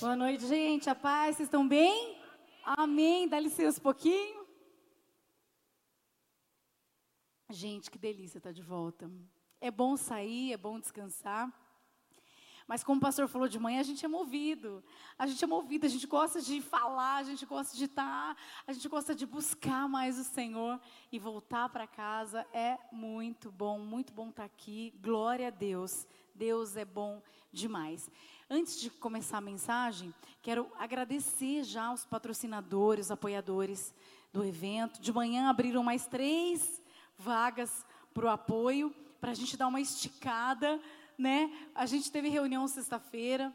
Boa noite, gente. A paz, vocês estão bem? Amém. Dá licença um pouquinho. Gente, que delícia estar de volta. É bom sair, é bom descansar. Mas como o pastor falou de manhã, a gente é movido. A gente é movido, a gente gosta de falar, a gente gosta de estar, a gente gosta de buscar mais o Senhor e voltar para casa. É muito bom, muito bom estar aqui. Glória a Deus. Deus é bom demais. Antes de começar a mensagem, quero agradecer já aos patrocinadores, os apoiadores do evento. De manhã abriram mais três vagas para o apoio, para a gente dar uma esticada né? A gente teve reunião sexta-feira.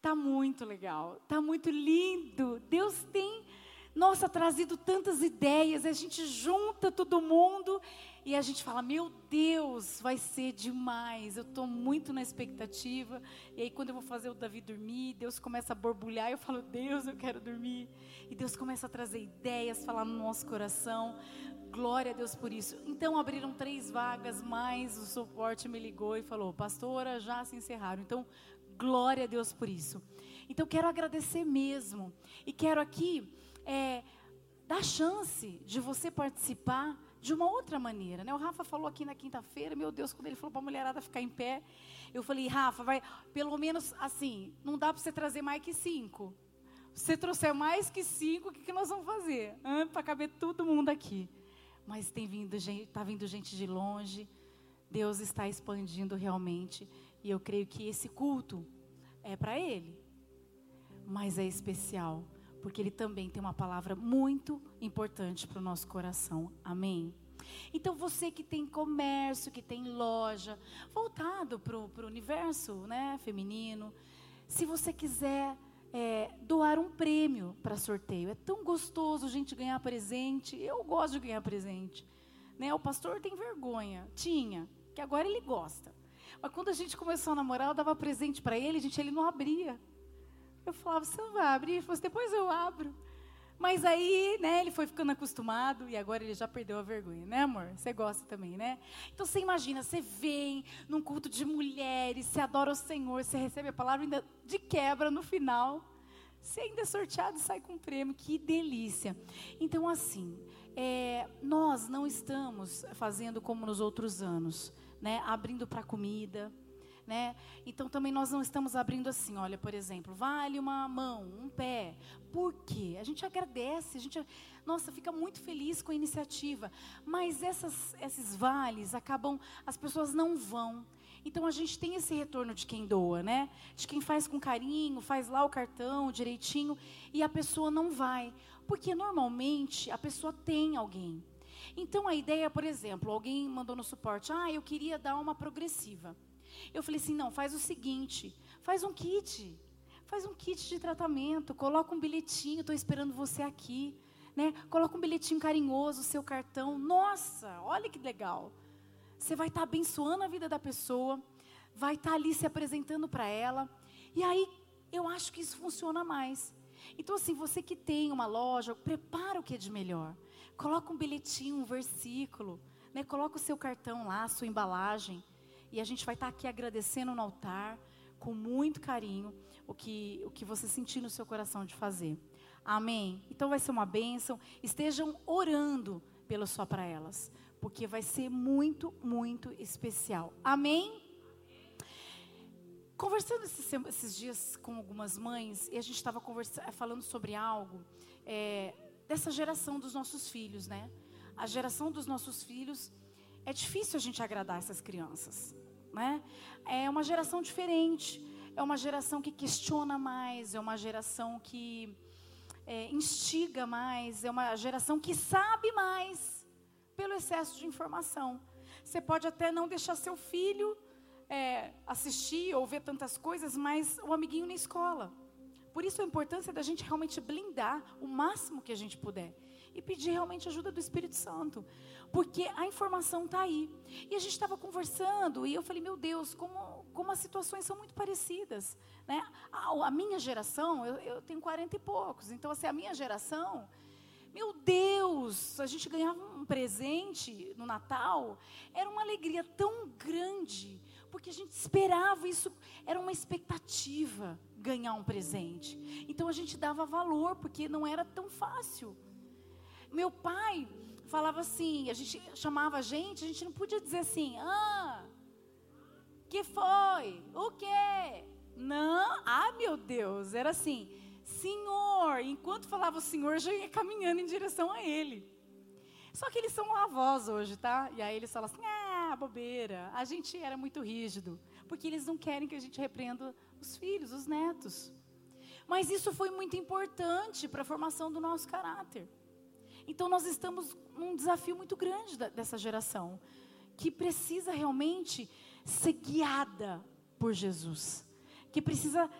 Tá muito legal, tá muito lindo. Deus tem, nossa, trazido tantas ideias. A gente junta todo mundo e a gente fala: Meu Deus, vai ser demais. Eu estou muito na expectativa. E aí, quando eu vou fazer o Davi dormir, Deus começa a borbulhar. Eu falo: Deus, eu quero dormir. E Deus começa a trazer ideias, falar no nosso coração. Glória a Deus por isso. Então abriram três vagas, mas o suporte me ligou e falou: Pastora, já se encerraram. Então, glória a Deus por isso. Então, quero agradecer mesmo. E quero aqui é, dar chance de você participar de uma outra maneira. Né? O Rafa falou aqui na quinta-feira, meu Deus, quando ele falou para a mulherada ficar em pé, eu falei: Rafa, vai, pelo menos assim, não dá para você trazer mais que cinco. Se você trouxer mais que cinco, o que, que nós vamos fazer? Para caber todo mundo aqui mas tem vindo gente, está vindo gente de longe. Deus está expandindo realmente, e eu creio que esse culto é para ele. Mas é especial, porque ele também tem uma palavra muito importante para o nosso coração. Amém. Então você que tem comércio, que tem loja, voltado para o universo né, feminino, se você quiser é, doar um prêmio para sorteio. É tão gostoso a gente ganhar presente. Eu gosto de ganhar presente. Né? O pastor tem vergonha. Tinha, que agora ele gosta. Mas quando a gente começou a namorar, eu dava presente para ele, gente, ele não abria. Eu falava, você não vai abrir? Ele falou, assim, depois eu abro. Mas aí, né, ele foi ficando acostumado e agora ele já perdeu a vergonha, né, amor? Você gosta também, né? Então você imagina, você vem num culto de mulheres, você adora o Senhor, você recebe a palavra ainda de quebra no final. Você ainda é sorteado e sai com prêmio, que delícia. Então, assim, é, nós não estamos fazendo como nos outros anos, né? Abrindo para comida, né? Então também nós não estamos abrindo assim, olha, por exemplo, vale uma mão, um pé. Por quê? A gente agradece, a gente, nossa, fica muito feliz com a iniciativa, mas essas, esses vales acabam, as pessoas não vão. Então a gente tem esse retorno de quem doa, né? De quem faz com carinho, faz lá o cartão direitinho e a pessoa não vai, porque normalmente a pessoa tem alguém. Então a ideia, por exemplo, alguém mandou no suporte, ah, eu queria dar uma progressiva. Eu falei assim: não, faz o seguinte, faz um kit. Faz um kit de tratamento, coloca um bilhetinho, estou esperando você aqui. Né? Coloca um bilhetinho carinhoso, seu cartão. Nossa, olha que legal. Você vai estar tá abençoando a vida da pessoa, vai estar tá ali se apresentando para ela. E aí, eu acho que isso funciona mais. Então, assim, você que tem uma loja, prepara o que é de melhor. Coloca um bilhetinho, um versículo. Né? Coloca o seu cartão lá, a sua embalagem. E a gente vai estar aqui agradecendo no altar, com muito carinho, o que, o que você sentir no seu coração de fazer. Amém? Então vai ser uma bênção. Estejam orando pelo só para elas, porque vai ser muito, muito especial. Amém? Conversando esses, esses dias com algumas mães, e a gente estava falando sobre algo é, dessa geração dos nossos filhos, né? A geração dos nossos filhos é difícil a gente agradar essas crianças, né? É uma geração diferente, é uma geração que questiona mais, é uma geração que é, instiga mais, é uma geração que sabe mais pelo excesso de informação. Você pode até não deixar seu filho é, assistir ou ver tantas coisas, mas o amiguinho na escola. Por isso a importância da gente realmente blindar o máximo que a gente puder e pedir realmente ajuda do Espírito Santo, porque a informação está aí. E a gente estava conversando e eu falei, meu Deus, como, como as situações são muito parecidas. Né? A, a minha geração, eu, eu, tenho 40 e poucos, então assim, a minha geração, meu Deus, a gente ganhava um presente no Natal, era uma alegria tão grande, porque a gente esperava isso, era uma expectativa ganhar um presente. Então a gente dava valor, porque não era tão fácil. Meu pai falava assim, a gente chamava a gente, a gente não podia dizer assim, ah, que foi? O quê? Não, ah, meu Deus, era assim, Senhor. Enquanto falava o Senhor, já ia caminhando em direção a Ele. Só que eles são avós hoje, tá? E aí eles falam assim, ah, bobeira. A gente era muito rígido, porque eles não querem que a gente repreenda os filhos, os netos. Mas isso foi muito importante para a formação do nosso caráter. Então nós estamos num desafio muito grande da, dessa geração, que precisa realmente ser guiada por Jesus, que precisa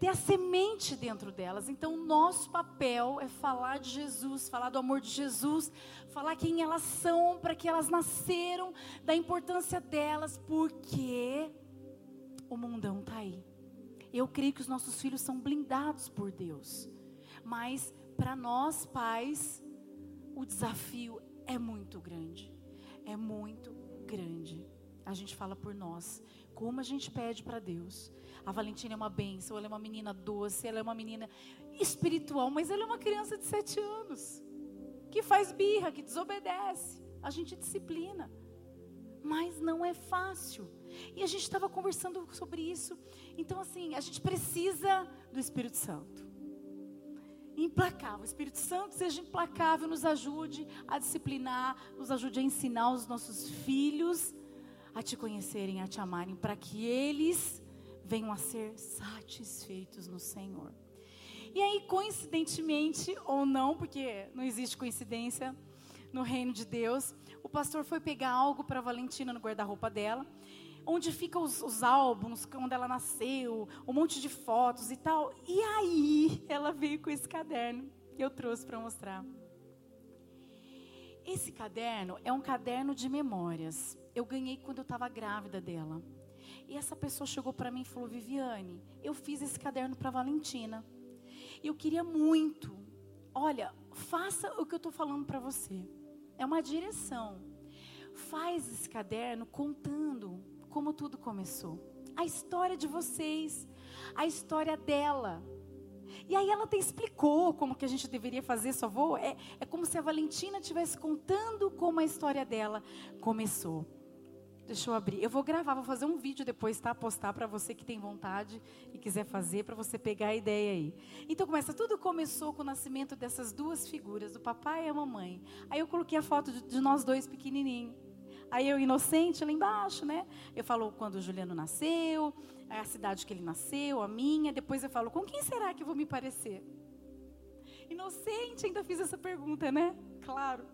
ter a semente dentro delas. Então, nosso papel é falar de Jesus, falar do amor de Jesus, falar quem elas são, para que elas nasceram, da importância delas, porque o mundão está aí. Eu creio que os nossos filhos são blindados por Deus, mas para nós pais, o desafio é muito grande. É muito grande. A gente fala por nós. Como a gente pede para Deus. A Valentina é uma bênção, ela é uma menina doce, ela é uma menina espiritual, mas ela é uma criança de sete anos. Que faz birra, que desobedece. A gente disciplina. Mas não é fácil. E a gente estava conversando sobre isso. Então, assim, a gente precisa do Espírito Santo implacável. O Espírito Santo seja implacável, nos ajude a disciplinar, nos ajude a ensinar os nossos filhos a te conhecerem, a te amarem, para que eles venham a ser satisfeitos no Senhor. E aí, coincidentemente ou não, porque não existe coincidência no reino de Deus, o pastor foi pegar algo para Valentina no guarda-roupa dela onde ficam os, os, álbuns, quando ela nasceu, um monte de fotos e tal. E aí ela veio com esse caderno que eu trouxe para mostrar. Esse caderno é um caderno de memórias. Eu ganhei quando eu estava grávida dela. E essa pessoa chegou para mim e falou: Viviane, eu fiz esse caderno para Valentina. E eu queria muito. Olha, faça o que eu estou falando para você. É uma direção. Faz esse caderno contando como tudo começou. A história de vocês, a história dela. E aí ela até explicou como que a gente deveria fazer, só vou. É, é como se a Valentina estivesse contando como a história dela começou. Deixa eu abrir. Eu vou gravar, vou fazer um vídeo depois, tá? Postar para você que tem vontade e quiser fazer, para você pegar a ideia aí. Então começa, tudo começou com o nascimento dessas duas figuras, do papai e a mamãe. Aí eu coloquei a foto de, de nós dois pequenininhos. Aí eu, inocente, lá embaixo, né? Eu falo quando o Juliano nasceu, a cidade que ele nasceu, a minha. Depois eu falo, com quem será que eu vou me parecer? Inocente, ainda fiz essa pergunta, né? Claro.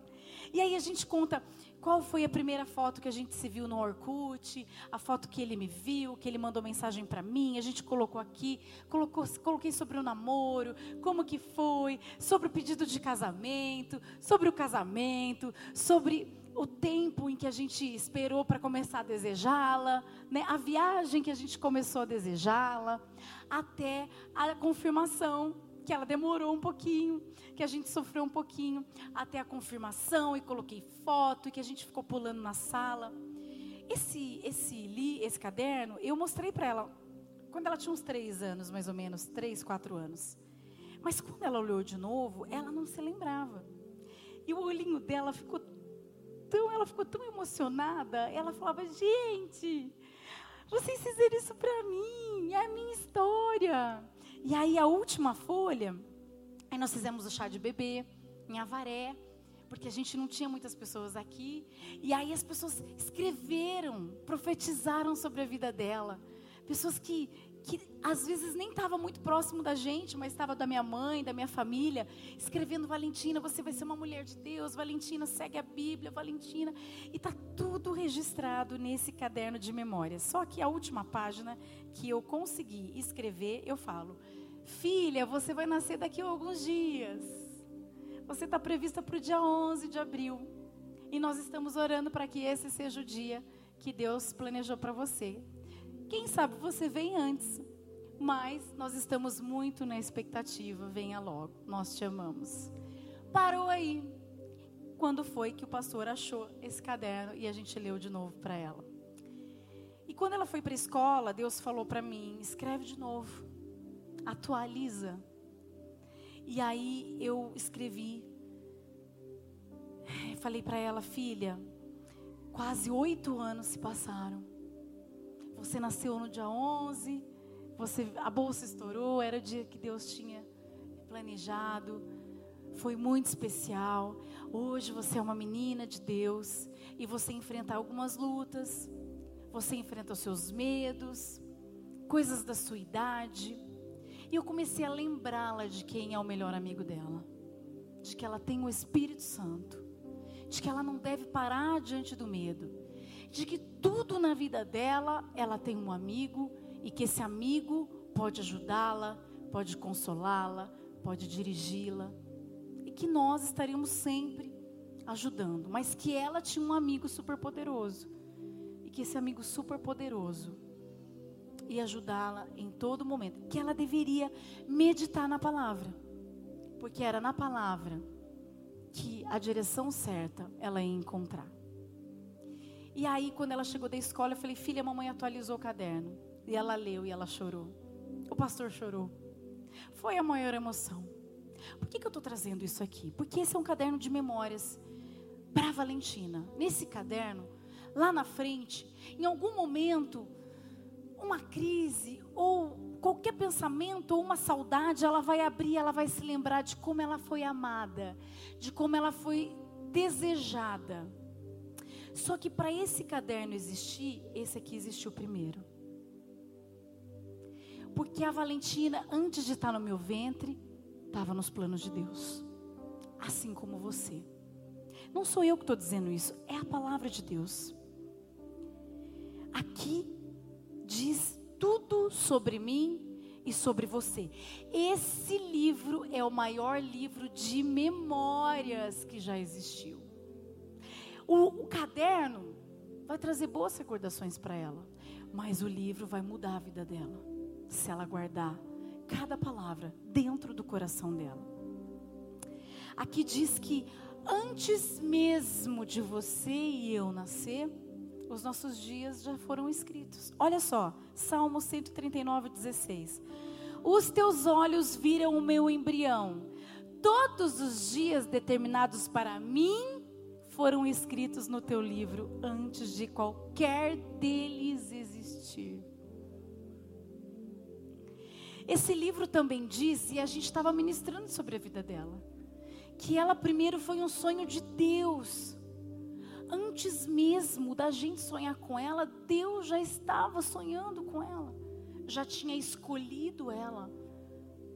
E aí a gente conta qual foi a primeira foto que a gente se viu no Orkut, a foto que ele me viu, que ele mandou mensagem para mim, a gente colocou aqui, colocou, coloquei sobre o namoro, como que foi, sobre o pedido de casamento, sobre o casamento, sobre o tempo em que a gente esperou para começar a desejá-la, né? a viagem que a gente começou a desejá-la, até a confirmação, que ela demorou um pouquinho, que a gente sofreu um pouquinho, até a confirmação, e coloquei foto, e que a gente ficou pulando na sala. Esse, esse, li, esse caderno, eu mostrei para ela, quando ela tinha uns três anos, mais ou menos, três, quatro anos. Mas quando ela olhou de novo, ela não se lembrava. E o olhinho dela ficou tão, ela ficou tão emocionada. Ela falava: Gente, vocês fizeram isso para mim, é a minha história. E aí a última folha, aí nós fizemos o chá de bebê em Avaré, porque a gente não tinha muitas pessoas aqui. E aí as pessoas escreveram, profetizaram sobre a vida dela. Pessoas que que às vezes nem estava muito próximo da gente, mas estava da minha mãe, da minha família, escrevendo Valentina, você vai ser uma mulher de Deus, Valentina, segue a Bíblia, Valentina, e está tudo registrado nesse caderno de memórias. Só que a última página que eu consegui escrever, eu falo: Filha, você vai nascer daqui a alguns dias. Você está prevista para o dia 11 de abril. E nós estamos orando para que esse seja o dia que Deus planejou para você. Quem sabe você vem antes, mas nós estamos muito na expectativa. Venha logo, nós te amamos. Parou aí. Quando foi que o pastor achou esse caderno e a gente leu de novo para ela? E quando ela foi para a escola, Deus falou para mim: escreve de novo, atualiza. E aí eu escrevi, falei para ela, filha, quase oito anos se passaram. Você nasceu no dia 11, você, a bolsa estourou, era o dia que Deus tinha planejado. Foi muito especial. Hoje você é uma menina de Deus e você enfrenta algumas lutas. Você enfrenta os seus medos, coisas da sua idade. E eu comecei a lembrá-la de quem é o melhor amigo dela. De que ela tem o Espírito Santo. De que ela não deve parar diante do medo. De que tudo na vida dela, ela tem um amigo e que esse amigo pode ajudá-la, pode consolá-la, pode dirigi-la. E que nós estaríamos sempre ajudando, mas que ela tinha um amigo super poderoso. E que esse amigo super poderoso ia ajudá-la em todo momento. Que ela deveria meditar na palavra. Porque era na palavra que a direção certa ela ia encontrar. E aí, quando ela chegou da escola, eu falei: Filha, a mamãe atualizou o caderno. E ela leu e ela chorou. O pastor chorou. Foi a maior emoção. Por que, que eu estou trazendo isso aqui? Porque esse é um caderno de memórias para Valentina. Nesse caderno, lá na frente, em algum momento, uma crise ou qualquer pensamento ou uma saudade, ela vai abrir, ela vai se lembrar de como ela foi amada, de como ela foi desejada. Só que para esse caderno existir, esse aqui existiu primeiro. Porque a Valentina, antes de estar no meu ventre, estava nos planos de Deus. Assim como você. Não sou eu que estou dizendo isso, é a palavra de Deus. Aqui diz tudo sobre mim e sobre você. Esse livro é o maior livro de memórias que já existiu. O, o caderno vai trazer boas recordações para ela, mas o livro vai mudar a vida dela se ela guardar cada palavra dentro do coração dela. Aqui diz que antes mesmo de você e eu nascer, os nossos dias já foram escritos. Olha só, Salmo 139, 16. Os teus olhos viram o meu embrião. Todos os dias determinados para mim foram escritos no teu livro antes de qualquer deles existir. Esse livro também diz, e a gente estava ministrando sobre a vida dela, que ela primeiro foi um sonho de Deus. Antes mesmo da gente sonhar com ela, Deus já estava sonhando com ela, já tinha escolhido ela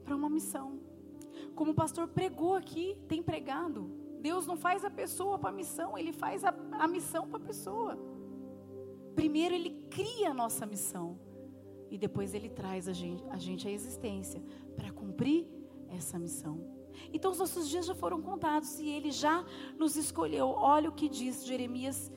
para uma missão. Como o pastor pregou aqui, tem pregado. Deus não faz a pessoa para a missão, Ele faz a, a missão para a pessoa. Primeiro Ele cria a nossa missão e depois Ele traz a gente, a gente à existência para cumprir essa missão. Então os nossos dias já foram contados e Ele já nos escolheu. Olha o que diz Jeremias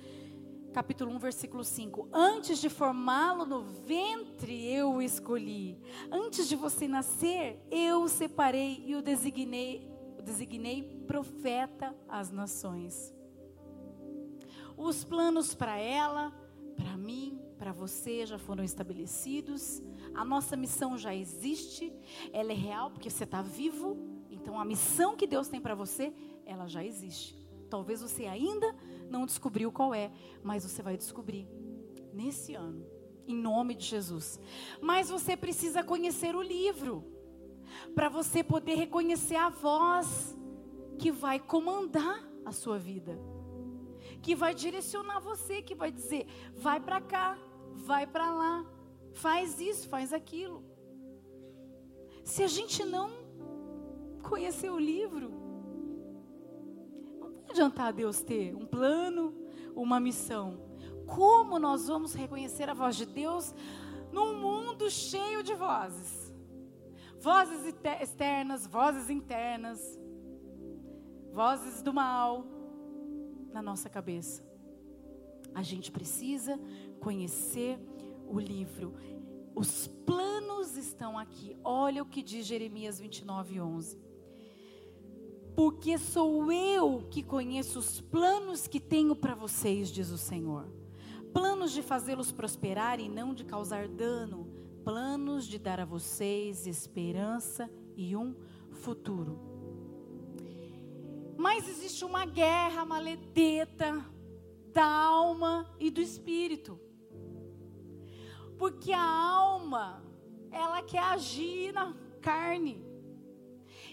capítulo 1, versículo 5. Antes de formá-lo no ventre, eu o escolhi. Antes de você nascer, eu o separei e o designei, designei profeta às nações. Os planos para ela, para mim, para você já foram estabelecidos. A nossa missão já existe, ela é real porque você está vivo. Então a missão que Deus tem para você, ela já existe. Talvez você ainda não descobriu qual é, mas você vai descobrir nesse ano, em nome de Jesus. Mas você precisa conhecer o livro para você poder reconhecer a voz que vai comandar a sua vida que vai direcionar você, que vai dizer: vai para cá, vai para lá, faz isso, faz aquilo. Se a gente não conhecer o livro, não vai adiantar Deus ter um plano, uma missão. Como nós vamos reconhecer a voz de Deus num mundo cheio de vozes? Vozes externas, vozes internas, vozes do mal na nossa cabeça. A gente precisa conhecer o livro. Os planos estão aqui. Olha o que diz Jeremias 29, 11. Porque sou eu que conheço os planos que tenho para vocês, diz o Senhor. planos de fazê-los prosperar e não de causar dano, planos de dar a vocês esperança e um futuro. Mas existe uma guerra maledeta da alma e do espírito. Porque a alma, ela quer agir na carne.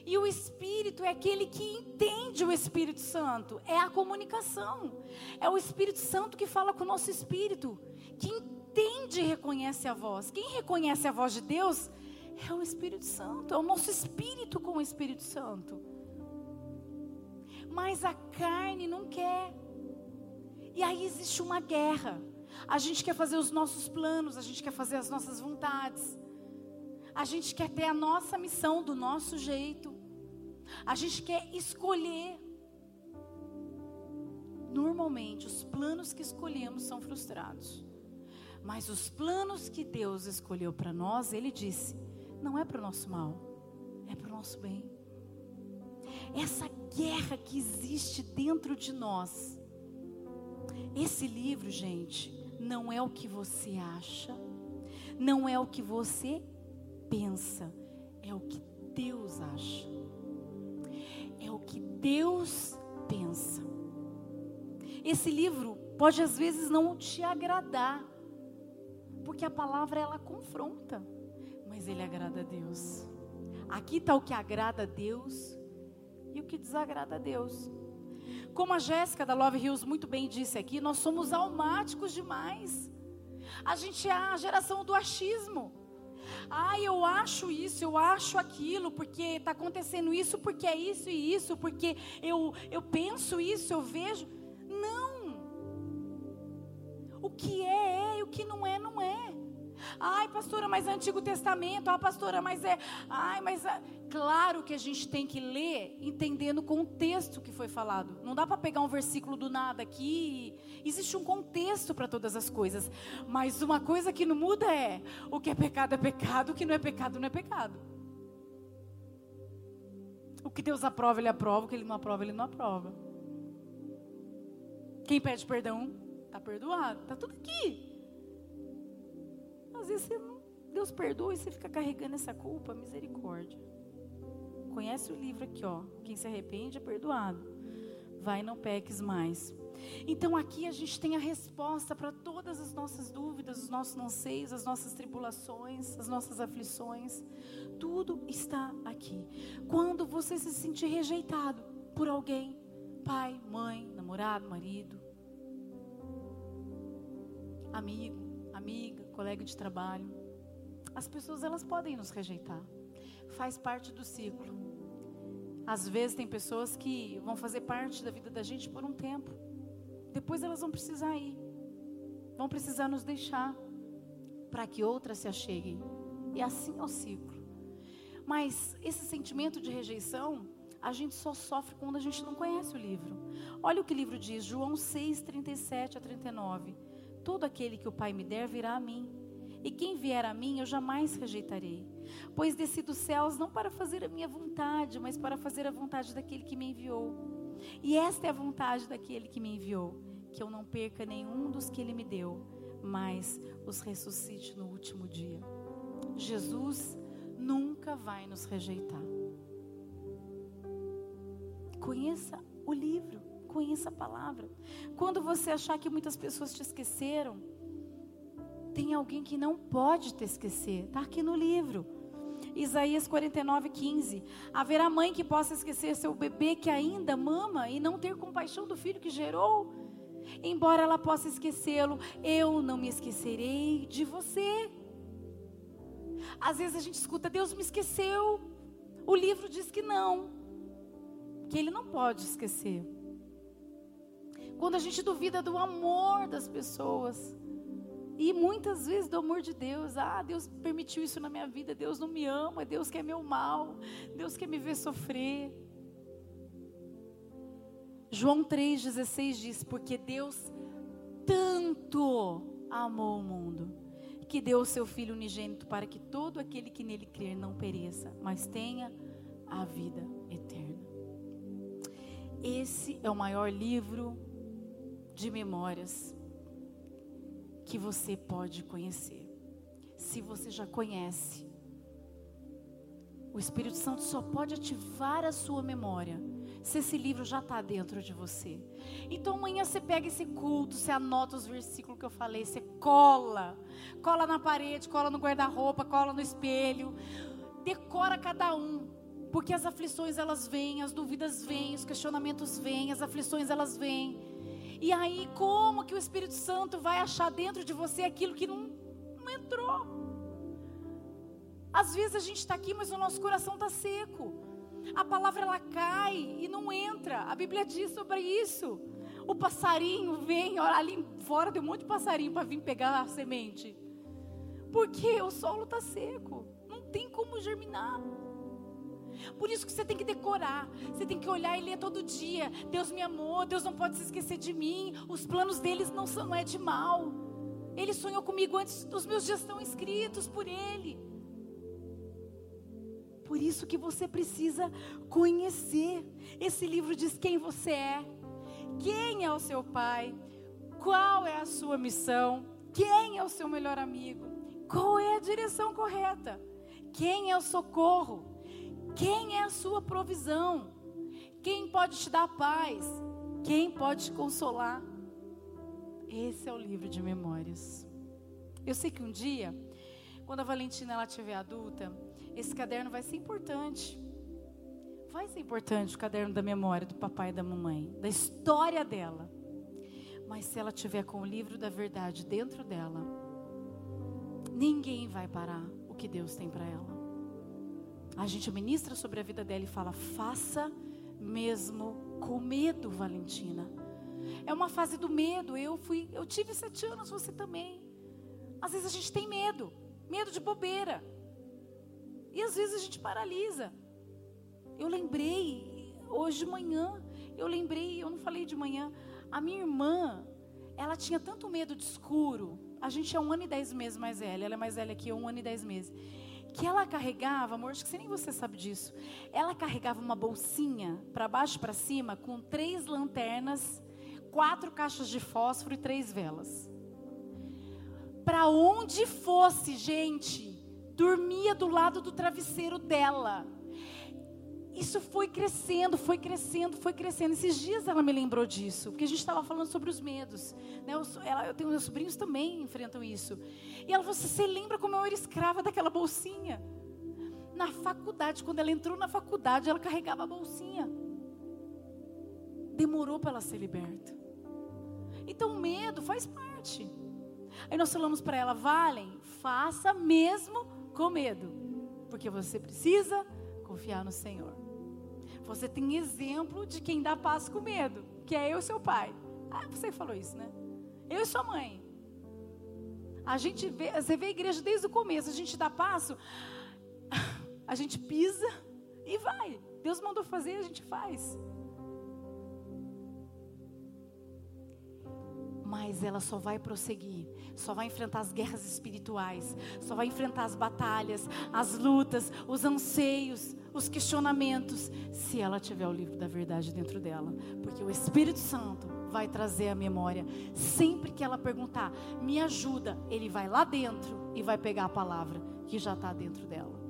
E o Espírito é aquele que entende o Espírito Santo. É a comunicação. É o Espírito Santo que fala com o nosso espírito. Que entende e reconhece a voz. Quem reconhece a voz de Deus é o Espírito Santo. É o nosso espírito com o Espírito Santo. Mas a carne não quer. E aí existe uma guerra. A gente quer fazer os nossos planos, a gente quer fazer as nossas vontades. A gente quer ter a nossa missão do nosso jeito. A gente quer escolher. Normalmente, os planos que escolhemos são frustrados. Mas os planos que Deus escolheu para nós, Ele disse, não é para o nosso mal, é para o nosso bem. Essa guerra que existe dentro de nós. Esse livro, gente, não é o que você acha, não é o que você pensa, é o que Deus acha. É o que Deus pensa. Esse livro pode às vezes não te agradar, porque a palavra ela confronta, mas ele agrada a Deus. Aqui está o que agrada a Deus e o que desagrada a Deus. Como a Jéssica da Love Hills muito bem disse aqui, nós somos almáticos demais. A gente é a geração do achismo. Ah, eu acho isso, eu acho aquilo, porque está acontecendo isso, porque é isso e isso, porque eu, eu penso isso, eu vejo. Não. O que é, que não é, não é. Ai, pastora, mas é Antigo Testamento. Ah, pastora, mas é. Ai, mas. É... Claro que a gente tem que ler entendendo o contexto que foi falado. Não dá para pegar um versículo do nada aqui. Existe um contexto para todas as coisas. Mas uma coisa que não muda é: o que é pecado é pecado, o que não é pecado não é pecado. O que Deus aprova, Ele aprova. O que Ele não aprova, Ele não aprova. Quem pede perdão, está perdoado. Está tudo aqui. Às vezes não, Deus perdoa e você fica carregando essa culpa, misericórdia. Conhece o livro aqui, ó. Quem se arrepende é perdoado. Vai, não peques mais. Então aqui a gente tem a resposta para todas as nossas dúvidas, os nossos anseios, as nossas tribulações, as nossas aflições. Tudo está aqui. Quando você se sentir rejeitado por alguém, pai, mãe, namorado, marido, amigo, amiga, colega de trabalho. As pessoas elas podem nos rejeitar. Faz parte do ciclo. Às vezes tem pessoas que vão fazer parte da vida da gente por um tempo. Depois elas vão precisar ir. Vão precisar nos deixar para que outras se acheguem. E assim é o ciclo. Mas esse sentimento de rejeição, a gente só sofre quando a gente não conhece o livro. Olha o que o livro diz, João 6, 37 a 39. Todo aquele que o Pai me der virá a mim. E quem vier a mim, eu jamais rejeitarei. Pois desci dos céus não para fazer a minha vontade, mas para fazer a vontade daquele que me enviou. E esta é a vontade daquele que me enviou: que eu não perca nenhum dos que ele me deu, mas os ressuscite no último dia. Jesus nunca vai nos rejeitar. Conheça o livro conheça a palavra. Quando você achar que muitas pessoas te esqueceram, tem alguém que não pode te esquecer. Está aqui no livro. Isaías 49, 15. Haverá mãe que possa esquecer seu bebê que ainda mama e não ter compaixão do filho que gerou? Embora ela possa esquecê-lo, eu não me esquecerei de você. Às vezes a gente escuta, Deus me esqueceu. O livro diz que não, que Ele não pode esquecer. Quando a gente duvida do amor das pessoas. E muitas vezes do amor de Deus. Ah, Deus permitiu isso na minha vida. Deus não me ama. Deus quer meu mal. Deus quer me ver sofrer. João 3,16 diz: Porque Deus tanto amou o mundo, que deu o seu Filho unigênito para que todo aquele que nele crer não pereça, mas tenha a vida eterna. Esse é o maior livro de memórias. que você pode conhecer. Se você já conhece, o Espírito Santo só pode ativar a sua memória se esse livro já está dentro de você. Então amanhã você pega esse culto, você anota os versículos que eu falei, você cola, cola na parede, cola no guarda-roupa, cola no espelho, decora cada um, porque as aflições elas vêm, as dúvidas vêm, os questionamentos vêm, as aflições elas vêm. E aí como que o Espírito Santo vai achar dentro de você aquilo que não, não entrou? Às vezes a gente está aqui, mas o nosso coração está seco. A palavra ela cai e não entra. A Bíblia diz sobre isso. O passarinho vem, olha, ali fora tem um monte de passarinho para vir pegar a semente. Porque o solo está seco. Não tem como germinar. Por isso que você tem que decorar, você tem que olhar e ler todo dia. Deus me amou, Deus não pode se esquecer de mim. Os planos deles não são não é de mal. Ele sonhou comigo antes dos meus dias estão escritos por Ele. Por isso que você precisa conhecer. Esse livro diz quem você é, quem é o seu pai, qual é a sua missão, quem é o seu melhor amigo, qual é a direção correta, quem é o socorro, quem é a sua provisão, quem pode te dar paz, quem pode te consolar. Esse é o livro de memórias. Eu sei que um dia, quando a Valentina ela tiver adulta, esse caderno vai ser importante. Vai ser importante o caderno da memória do papai e da mamãe, da história dela. Mas se ela tiver com o livro da verdade dentro dela, ninguém vai parar o que Deus tem para ela. A gente ministra sobre a vida dela e fala: faça mesmo com medo, Valentina. É uma fase do medo. Eu fui, eu tive sete anos, você também. Às vezes a gente tem medo, medo de bobeira. E às vezes a gente paralisa. Eu lembrei, hoje de manhã, eu lembrei, eu não falei de manhã, a minha irmã, ela tinha tanto medo de escuro. A gente é um ano e dez meses mais velha, ela é mais velha que eu, um ano e dez meses. Que ela carregava, amor, acho que nem você sabe disso. Ela carregava uma bolsinha para baixo e para cima com três lanternas, quatro caixas de fósforo e três velas. Para onde fosse, gente, dormia do lado do travesseiro dela. Isso foi crescendo, foi crescendo, foi crescendo. Esses dias ela me lembrou disso, porque a gente estava falando sobre os medos. Né? Eu, ela, eu tenho meus sobrinhos também enfrentam isso. E ela falou: assim, Você lembra como eu era escrava daquela bolsinha? Na faculdade, quando ela entrou na faculdade, ela carregava a bolsinha. Demorou para ela ser liberta. Então o medo faz parte. Aí nós falamos para ela: Valen, faça mesmo com medo, porque você precisa confiar no Senhor. Você tem exemplo de quem dá paz com medo, que é eu e seu pai. Ah, você falou isso, né? Eu e sua mãe. A gente vê, você vê a igreja desde o começo, a gente dá passo, a gente pisa e vai. Deus mandou fazer, a gente faz. Mas ela só vai prosseguir, só vai enfrentar as guerras espirituais, só vai enfrentar as batalhas, as lutas, os anseios, os questionamentos, se ela tiver o livro da verdade dentro dela, porque o Espírito Santo vai trazer a memória. Sempre que ela perguntar, me ajuda, ele vai lá dentro e vai pegar a palavra que já está dentro dela.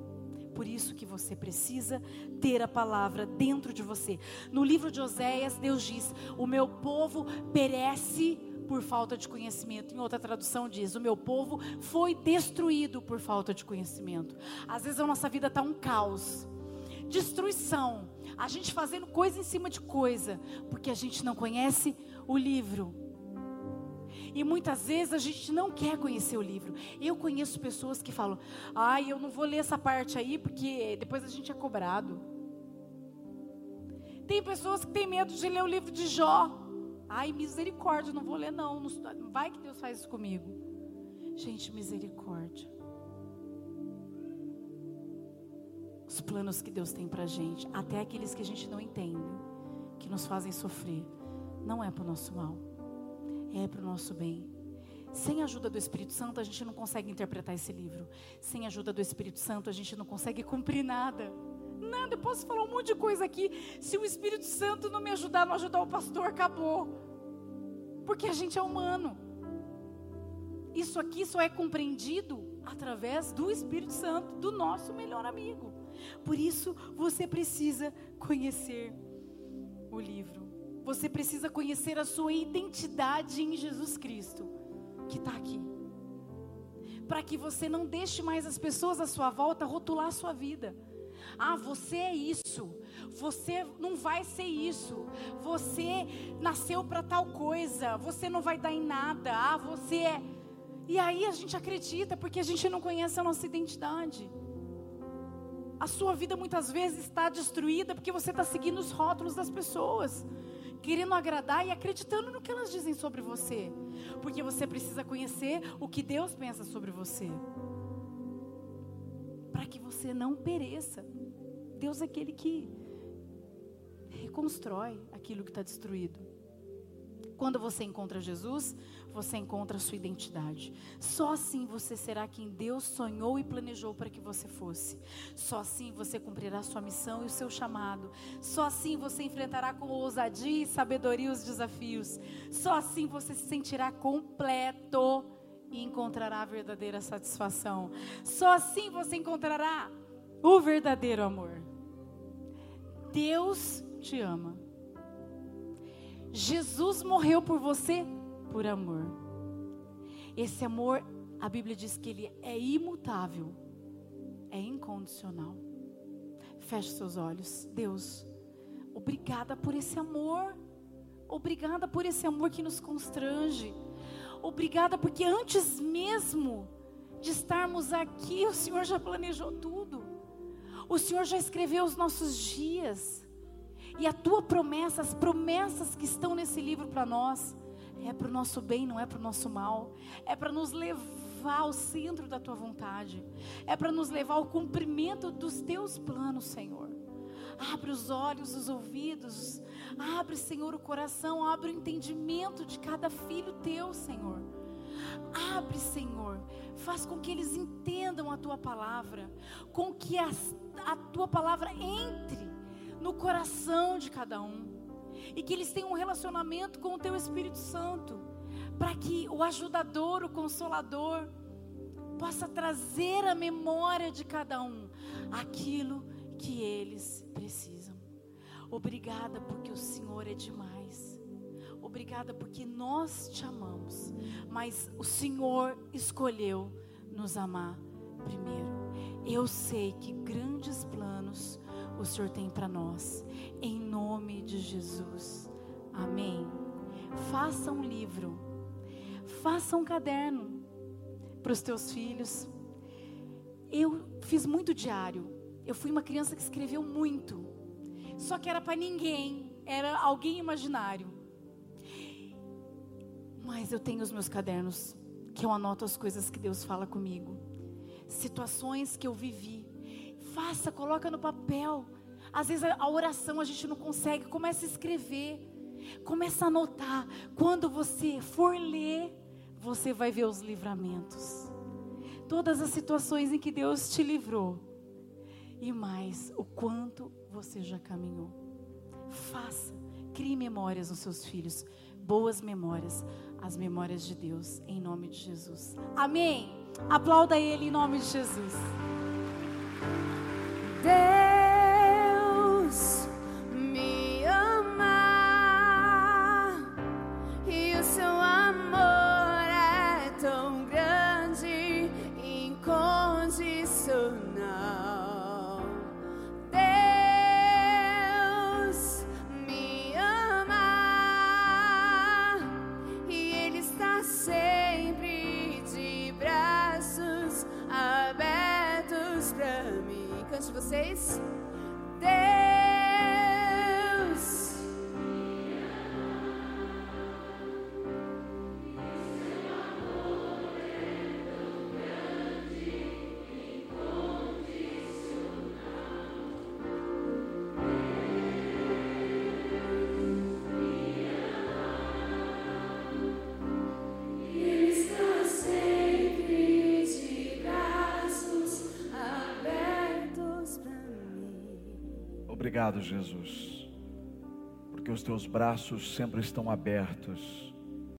Por isso que você precisa ter a palavra dentro de você. No livro de Oséias, Deus diz: O meu povo perece por falta de conhecimento. Em outra tradução diz: O meu povo foi destruído por falta de conhecimento. Às vezes a nossa vida está um caos, destruição, a gente fazendo coisa em cima de coisa, porque a gente não conhece o livro. E muitas vezes a gente não quer conhecer o livro. Eu conheço pessoas que falam: ai, eu não vou ler essa parte aí porque depois a gente é cobrado. Tem pessoas que têm medo de ler o livro de Jó. Ai, misericórdia, não vou ler não. Vai que Deus faz isso comigo. Gente, misericórdia. Os planos que Deus tem pra gente, até aqueles que a gente não entende, que nos fazem sofrer, não é para o nosso mal, é para o nosso bem. Sem a ajuda do Espírito Santo, a gente não consegue interpretar esse livro. Sem a ajuda do Espírito Santo, a gente não consegue cumprir nada. Nada, eu posso falar um monte de coisa aqui. Se o Espírito Santo não me ajudar, não ajudar o pastor, acabou. Porque a gente é humano. Isso aqui só é compreendido através do Espírito Santo, do nosso melhor amigo. Por isso, você precisa conhecer o livro. Você precisa conhecer a sua identidade em Jesus Cristo, que está aqui. Para que você não deixe mais as pessoas à sua volta rotular a sua vida. Ah, você é isso. Você não vai ser isso. Você nasceu para tal coisa. Você não vai dar em nada. Ah, você é. E aí a gente acredita porque a gente não conhece a nossa identidade. A sua vida muitas vezes está destruída porque você está seguindo os rótulos das pessoas, querendo agradar e acreditando no que elas dizem sobre você, porque você precisa conhecer o que Deus pensa sobre você, para que você não pereça. Deus é aquele que reconstrói aquilo que está destruído. Quando você encontra Jesus, você encontra a sua identidade. Só assim você será quem Deus sonhou e planejou para que você fosse. Só assim você cumprirá a sua missão e o seu chamado. Só assim você enfrentará com ousadia e sabedoria os desafios. Só assim você se sentirá completo e encontrará a verdadeira satisfação. Só assim você encontrará o verdadeiro amor. Deus te ama. Jesus morreu por você por amor. Esse amor, a Bíblia diz que ele é imutável, é incondicional. Feche seus olhos. Deus, obrigada por esse amor. Obrigada por esse amor que nos constrange. Obrigada porque antes mesmo de estarmos aqui, o Senhor já planejou tudo. O Senhor já escreveu os nossos dias. E a tua promessa, as promessas que estão nesse livro para nós, é para o nosso bem, não é para o nosso mal. É para nos levar ao centro da tua vontade. É para nos levar ao cumprimento dos teus planos, Senhor. Abre os olhos, os ouvidos. Abre, Senhor, o coração. Abre o entendimento de cada filho teu, Senhor. Abre, Senhor. Faz com que eles entendam a tua palavra. Com que a, a tua palavra entre no coração de cada um. E que eles tenham um relacionamento com o teu Espírito Santo, para que o ajudador, o consolador, possa trazer à memória de cada um aquilo que eles precisam. Obrigada porque o Senhor é demais. Obrigada porque nós te amamos, mas o Senhor escolheu nos amar primeiro. Eu sei que grandes planos o Senhor tem para nós. Em nome de Jesus. Amém. Faça um livro. Faça um caderno para os teus filhos. Eu fiz muito diário. Eu fui uma criança que escreveu muito. Só que era para ninguém, era alguém imaginário. Mas eu tenho os meus cadernos que eu anoto as coisas que Deus fala comigo. Situações que eu vivi Faça, coloca no papel. Às vezes a oração a gente não consegue, começa a escrever, começa a anotar. Quando você for ler, você vai ver os livramentos. Todas as situações em que Deus te livrou. E mais, o quanto você já caminhou. Faça, crie memórias nos seus filhos, boas memórias, as memórias de Deus, em nome de Jesus. Amém. Aplauda Ele em nome de Jesus. Obrigado, Jesus, porque os teus braços sempre estão abertos